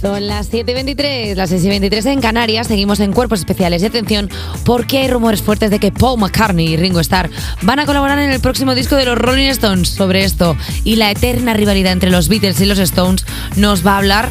Son las 7.23, las 6.23 en Canarias. Seguimos en Cuerpos Especiales. Y atención, porque hay rumores fuertes de que Paul McCartney y Ringo Starr van a colaborar en el próximo disco de los Rolling Stones. Sobre esto y la eterna rivalidad entre los Beatles y los Stones, nos va a hablar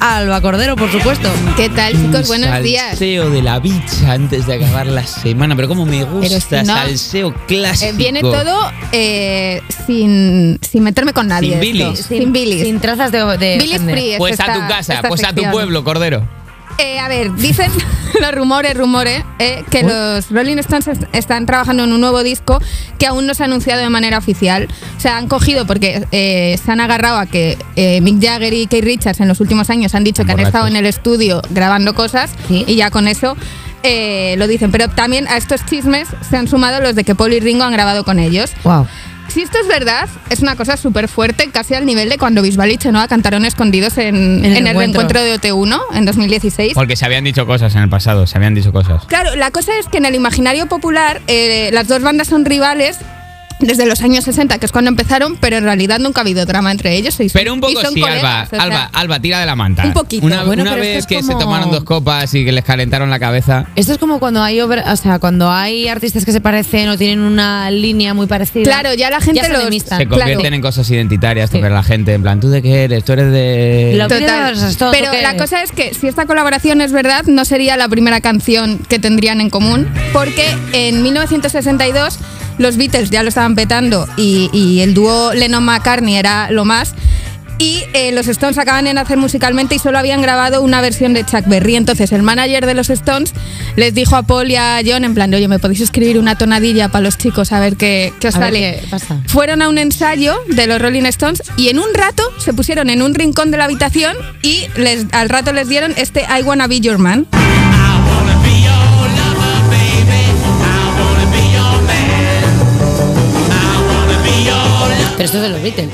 Alba Cordero, por supuesto. ¿Qué tal, chicos? Buenos días. Salseo de la bicha antes de acabar la semana. Pero como me gusta si no, salseo clásico. Eh, viene todo eh, sin, sin meterme con nadie. Sin bilis. Sin, bilis. Sin trazas de. de Bilis free. es Pues a tu casa, pues a tu pueblo, Cordero. Eh, a ver, dicen los rumores, rumores, eh, que los Rolling Stones est- están trabajando en un nuevo disco que aún no se ha anunciado de manera oficial. O sea, han cogido porque eh, se han agarrado a que eh, Mick Jagger y Keith Richards en los últimos años han dicho que han estado en el estudio grabando cosas Sí. y ya con eso lo dicen. Pero también a estos chismes se han sumado los de que Paul y Ringo han grabado con ellos. Wow. Si esto es verdad, es una cosa súper fuerte, casi al nivel de cuando Bisbal y Chenoa cantaron escondidos en, En el en el encuentro. reencuentro de OT1 en 2016. Porque se habían dicho cosas en el pasado, se habían dicho cosas. Claro, la cosa es que en el imaginario popular eh, las dos bandas son rivales desde los años 60, que es cuando empezaron, pero en realidad nunca ha habido drama entre ellos. y son- Pero un y poco son sí, colegas, Alba, o sea, Alba, Alba, tira de la manta. Un poquito. Una, Bueno, vez es que se como- tomaron dos copas y que les calentaron la cabeza. Esto es como cuando hay obra- o sea, cuando hay artistas que se parecen o tienen una línea muy parecida. Claro, ya la gente se los- enemistan. Se claro. convierten en cosas identitarias, Sí. pero la gente, en plan, ¿tú de qué eres? ¿Tú eres de...? Lo- Total. Pero la cosa es que si esta colaboración es verdad, no sería la primera canción que tendrían en común, porque en 1962 los Beatles ya lo estaban petando y, y el dúo Lennon-McCartney era lo más. Y eh, los Stones acaban de nacer musicalmente y solo habían grabado una versión de Chuck Berry. Entonces el manager de los Stones les dijo a Paul y a John en plan, oye, ¿me podéis escribir una tonadilla para los chicos a ver qué, qué os A ver sale? qué pasa. Fueron a un ensayo de los Rolling Stones y en un rato se pusieron en un rincón de la habitación y les, al rato les dieron este I Wanna Be Your Man. Pero esto es de los Beatles.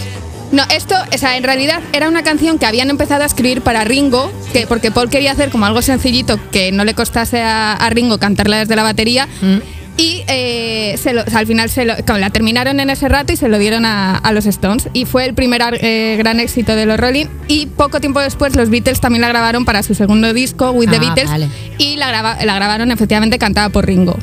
No, esto, o sea, en realidad era una canción que habían empezado a escribir para Ringo, que, porque Paul quería hacer como algo sencillito que no le costase a, a Ringo cantarla desde la batería. Mm. Y eh, se lo- o sea, al final se lo- la terminaron en ese rato y se lo dieron a, a los Stones. Y fue el primer eh, gran éxito de los Rolling. Y poco tiempo después los Beatles también la grabaron para su segundo disco, With the Ah, Beatles. vale. Y la, graba- la grabaron efectivamente cantada por Ringo.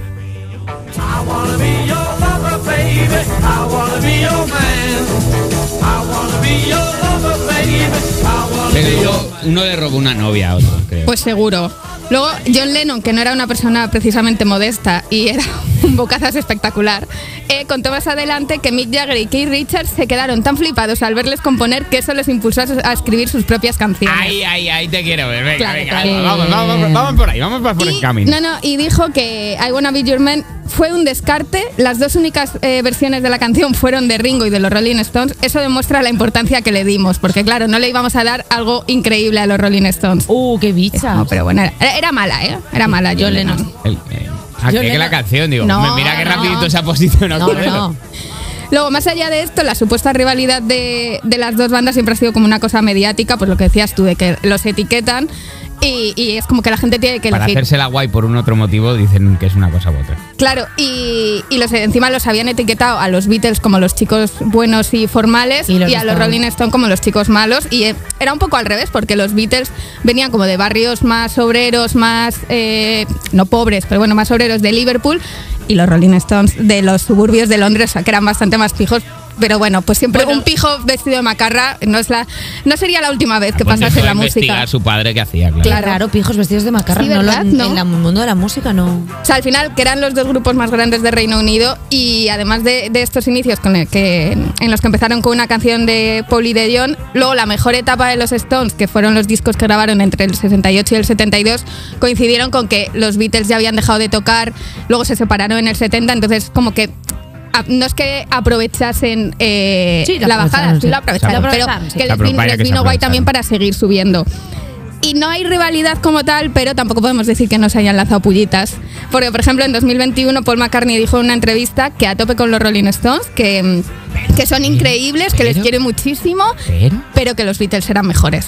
Pero yo- uno le robó una novia a otro, creo. Pues seguro. Luego, John Lennon, que no era una persona precisamente modesta y era un bocazas espectacular, eh, contó más adelante que Mick Jagger y Keith Richards se quedaron tan flipados al verles componer que eso les impulsó a, escribir sus propias canciones. Ay, ay, ay, te quiero ver. Venga, Claro, venga, vamos, vamos, vamos, vamos por ahí, vamos por el camino. no, no, y dijo que I Wanna Be Your Man fue un descarte. Las dos únicas eh, versiones de la canción fueron de Ringo y de los Rolling Stones. Eso demuestra la importancia que le dimos, porque claro, no le íbamos a dar algo increíble a los Rolling Stones. Uh, qué bicha. No, pero bueno, era, era mala, ¿eh? Era mala John Lennon. El- eh, ah, que la canción, digo. No, mira qué no. rapidito se ha posicionado. No. Luego, más allá de esto, la supuesta rivalidad de, de las dos bandas siempre ha sido como una cosa mediática, pues lo que decías tú, de que los etiquetan y, y es como que la gente tiene que Para elegir. hacerse la guay por un otro motivo dicen que es una cosa u otra. Claro, y, y los, encima los habían etiquetado a los Beatles como los chicos buenos y formales Y a los Stones. Rolling Stone como los chicos malos. Y eh, era un poco al revés, porque los Beatles venían como de barrios más obreros, más, eh, no pobres, pero bueno, más obreros de Liverpool. Y los Rolling Stones de los suburbios de Londres, o sea, que eran bastante más pijos. Pero bueno, pues siempre Bueno. un pijo vestido de macarra no es la no sería la última vez que Pues pasase en la música. investigar su padre que hacía, claro. Qué Claro. raro, pijos vestidos de macarra. Sí, no, lo-. ¿No? En el mundo de la música no. O sea, al final, que eran los dos grupos más grandes de Reino Unido y además de, de estos inicios con el que, en los que empezaron con una canción de Paul y de John, luego la mejor etapa de los Stones, que fueron los discos que grabaron entre el 68 y el 72, coincidieron con que los Beatles ya habían dejado de tocar, luego se separaron en el 70, entonces como que... a- No es que aprovechasen eh, Sí, la bajada, sí la aprovecharon, pero sí. que les, vin- vino guay también para seguir subiendo. Y no hay rivalidad como tal, pero tampoco podemos decir que no se hayan lanzado pullitas. Porque, por ejemplo, en 2021 Paul McCartney dijo en una entrevista que a tope con los Rolling Stones, que, que son increíbles, que les quiere muchísimo, Pero... pero que los Beatles eran mejores.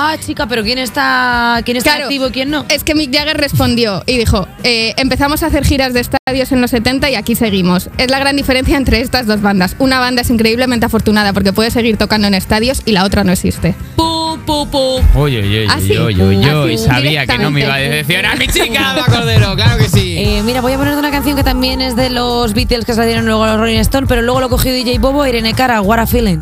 Ah, chica, pero ¿quién está, quién está Claro. activo y quién no? Es que Mick Jagger respondió y dijo, eh, empezamos a hacer giras de estadios en los 70 y aquí seguimos. Es la gran diferencia entre estas dos bandas. Una banda es increíblemente afortunada porque puede seguir tocando en estadios y la otra no existe. Pu, pu, pu. Uy, uy, uy, Así, uy, uy, uy. así, Sabía que no me iba a decepcionar mi chica, Alba Cordero, claro que sí. Eh, mira, voy a poner una canción que también es de los Beatles que salieron luego a los Rolling Stones, pero luego lo cogió DJ Bobo, Irene Cara, What a Feeling.